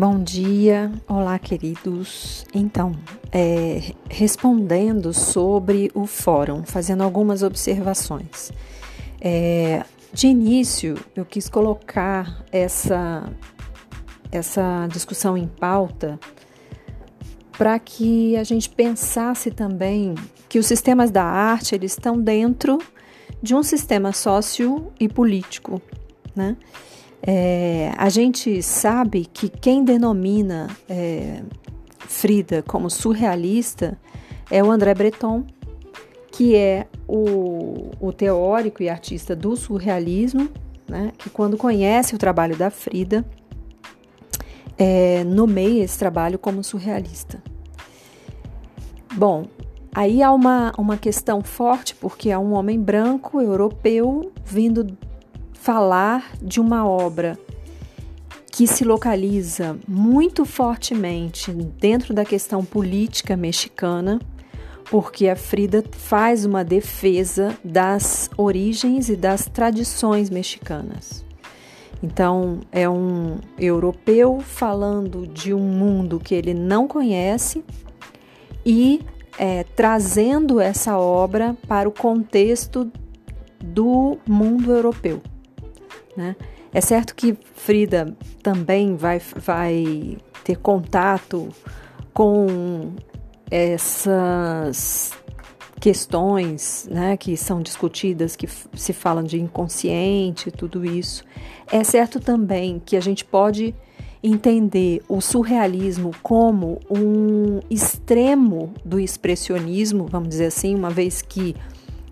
Bom dia, olá queridos. Então, é, respondendo sobre o fórum, fazendo algumas observações. É, de início, eu quis colocar essa, essa discussão em pauta para que a gente pensasse também que os sistemas da arte eles estão dentro de um sistema sócio e político, né? É, a gente sabe que quem denomina é, Frida como surrealista é o André Breton, que é o, o teórico e artista do surrealismo, né, que quando conhece o trabalho da Frida, é, nomeia esse trabalho como surrealista. Bom, aí há uma, uma questão forte, porque é um homem branco, europeu, vindo falar de uma obra que se localiza muito fortemente dentro da questão política mexicana, porque a Frida faz uma defesa das origens e das tradições mexicanas. Então, é um europeu falando de um mundo que ele não conhece e é, trazendo essa obra para o contexto do mundo europeu. Né? É certo que Frida também vai, vai ter contato com essas questões né, que são discutidas, que se falam de inconsciente, tudo isso. É certo também que a gente pode entender o surrealismo como um extremo do expressionismo, vamos dizer assim, uma vez que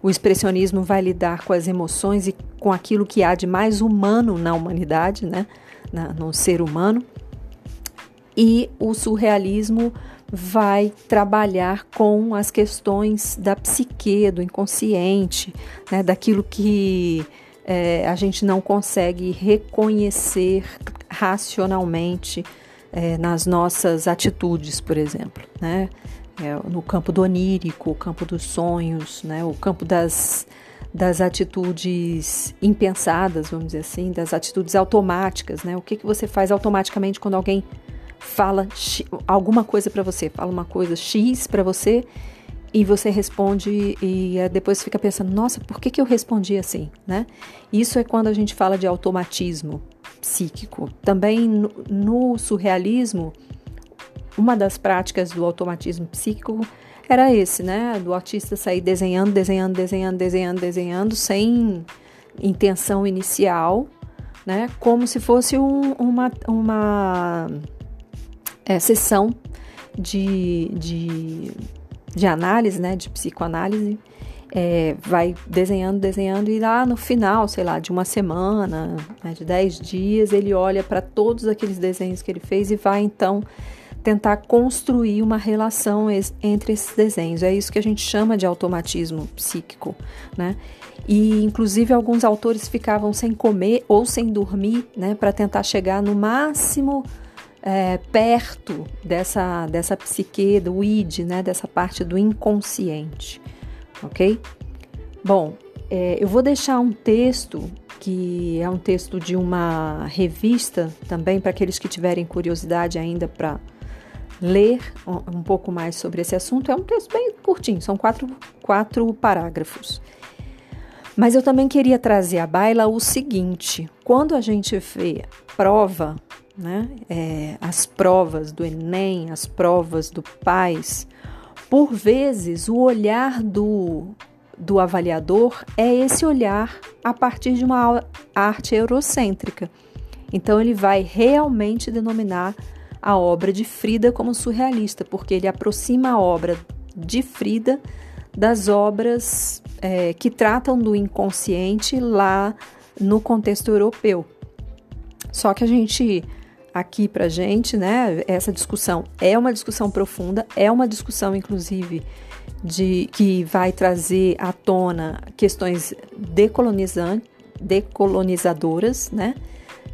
o expressionismo vai lidar com as emoções e com aquilo que há de mais humano na humanidade, né? Na, no ser humano. E o surrealismo vai trabalhar com as questões da psique, do inconsciente, né? daquilo que é, a gente não consegue reconhecer racionalmente é, nas nossas atitudes, por exemplo. Né? É, no campo do onírico, o campo dos sonhos, né, o campo das, das atitudes impensadas, vamos dizer assim, das atitudes automáticas, né? O que, que você faz automaticamente quando alguém fala alguma coisa para você, fala uma coisa X para você e você responde e depois fica pensando, nossa, por que, que eu respondi assim, né? Isso é quando a gente fala de automatismo psíquico. Também no, no surrealismo, uma das práticas do automatismo psíquico era esse, né? Do artista sair desenhando, desenhando, desenhando, desenhando, desenhando, sem intenção inicial, né? Como se fosse um, uma, uma é, sessão de, de, de análise, né? De psicoanálise. É, vai desenhando, desenhando, e lá no final, sei lá, de uma semana, né, de dez dias, ele olha para todos aqueles desenhos que ele fez e vai então tentar construir uma relação entre esses desenhos. É isso que a gente chama de automatismo psíquico, né? E inclusive alguns autores ficavam sem comer ou sem dormir, né, para tentar chegar no máximo é, perto dessa dessa psique, do id, né, dessa parte do inconsciente, ok? Bom, é, eu vou deixar um texto que é um texto de uma revista também para aqueles que tiverem curiosidade ainda para ler um pouco mais sobre esse assunto. É um texto bem curtinho, são quatro, quatro parágrafos. Mas eu também queria trazer à baila o seguinte: quando a gente vê prova, né, é, as provas do Enem, as provas do PAIS, por vezes o olhar do, do avaliador é esse olhar a partir de uma arte eurocêntrica. Então, ele vai realmente denominar a obra de Frida como surrealista, porque ele aproxima a obra de Frida das obras é, que tratam do inconsciente lá no contexto europeu. Só que a gente aqui para gente, né? Essa discussão é uma discussão profunda, é uma discussão inclusive de que vai trazer à tona questões decolonizantes, decolonizadoras, né?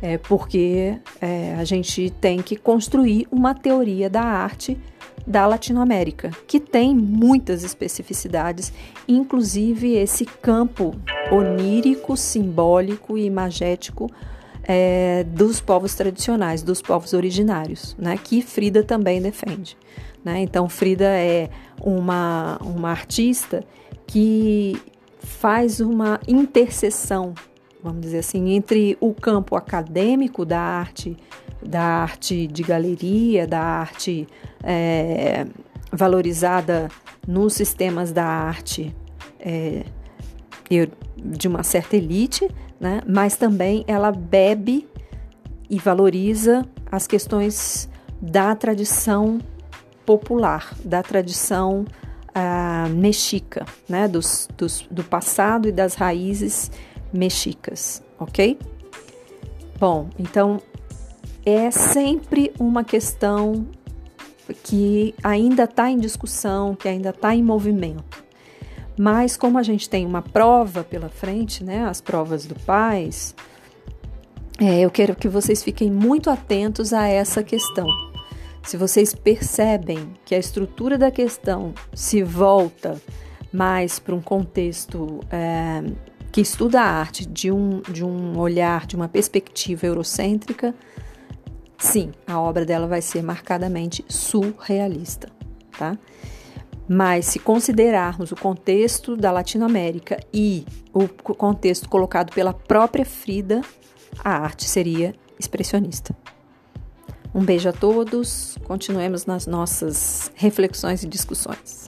É, porque é, a gente tem que construir uma teoria da arte da Latinoamérica, que tem muitas especificidades, inclusive esse campo onírico, simbólico e imagético é, dos povos tradicionais, dos povos originários, né, que Frida também defende. Né? Então, Frida é uma, uma artista que faz uma interseção, vamos dizer assim, entre o campo acadêmico da arte, da arte de galeria, da arte é, valorizada nos sistemas da arte é, de uma certa elite, né? mas também ela bebe e valoriza as questões da tradição popular, da tradição uh, mexica, né? Dos, dos, do passado e das raízes mexicas, ok? Bom, então é sempre uma questão que ainda está em discussão, que ainda está em movimento. Mas como a gente tem uma prova pela frente, né, as provas do PAIS, é, eu quero que vocês fiquem muito atentos a essa questão. Se vocês percebem que a estrutura da questão se volta mais para um contexto é, que estuda a arte de um, de um olhar, de uma perspectiva eurocêntrica, sim, a obra dela vai ser marcadamente surrealista, tá? Mas se considerarmos o contexto da Latinoamérica e o contexto colocado pela própria Frida, a arte seria expressionista. Um beijo a todos, continuemos nas nossas reflexões e discussões.